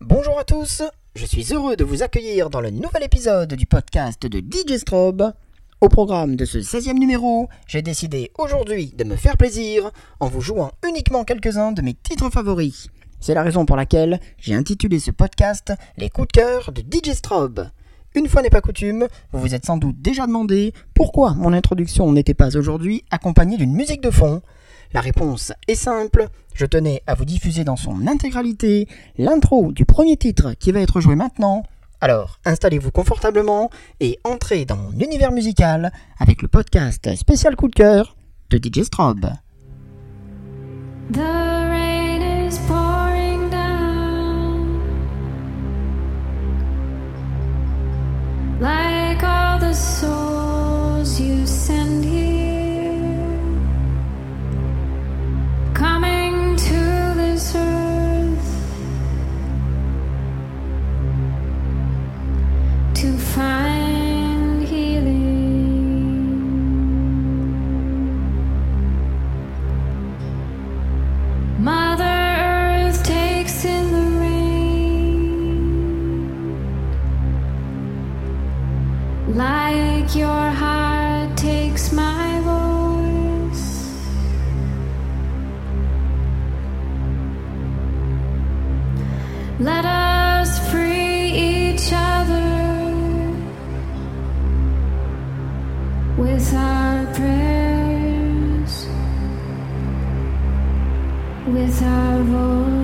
Bonjour à tous, je suis heureux de vous accueillir dans le nouvel épisode du podcast de DJ Strobe. Au programme de ce 16e numéro, j'ai décidé aujourd'hui de me faire plaisir en vous jouant uniquement quelques-uns de mes titres favoris. C'est la raison pour laquelle j'ai intitulé ce podcast Les coups de cœur de DJ Strobe. Une fois n'est pas coutume, vous vous êtes sans doute déjà demandé pourquoi mon introduction n'était pas aujourd'hui accompagnée d'une musique de fond. La réponse est simple, je tenais à vous diffuser dans son intégralité l'intro du premier titre qui va être joué maintenant. Alors, installez-vous confortablement et entrez dans mon univers musical avec le podcast spécial coup de cœur de DJ Strobe. Like all the souls you send here coming to this earth to find like your heart takes my voice. Let us free each other with our prayers with our voice.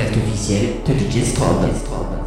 podcast officiel de DJ Strobe.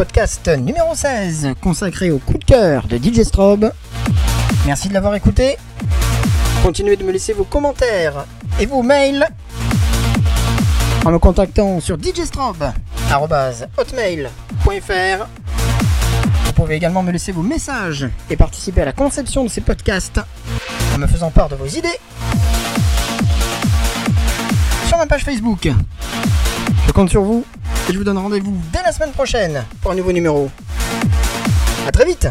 Podcast numéro 16 consacré au coup de cœur de DJ Strobe. Merci de l'avoir écouté. Continuez de me laisser vos commentaires et vos mails en me contactant sur djstrobe.hotmail.fr. Vous pouvez également me laisser vos messages et participer à la conception de ces podcasts en me faisant part de vos idées sur ma page Facebook. Je compte sur vous et je vous donne rendez-vous dès la semaine prochaine pour un nouveau numéro. A très vite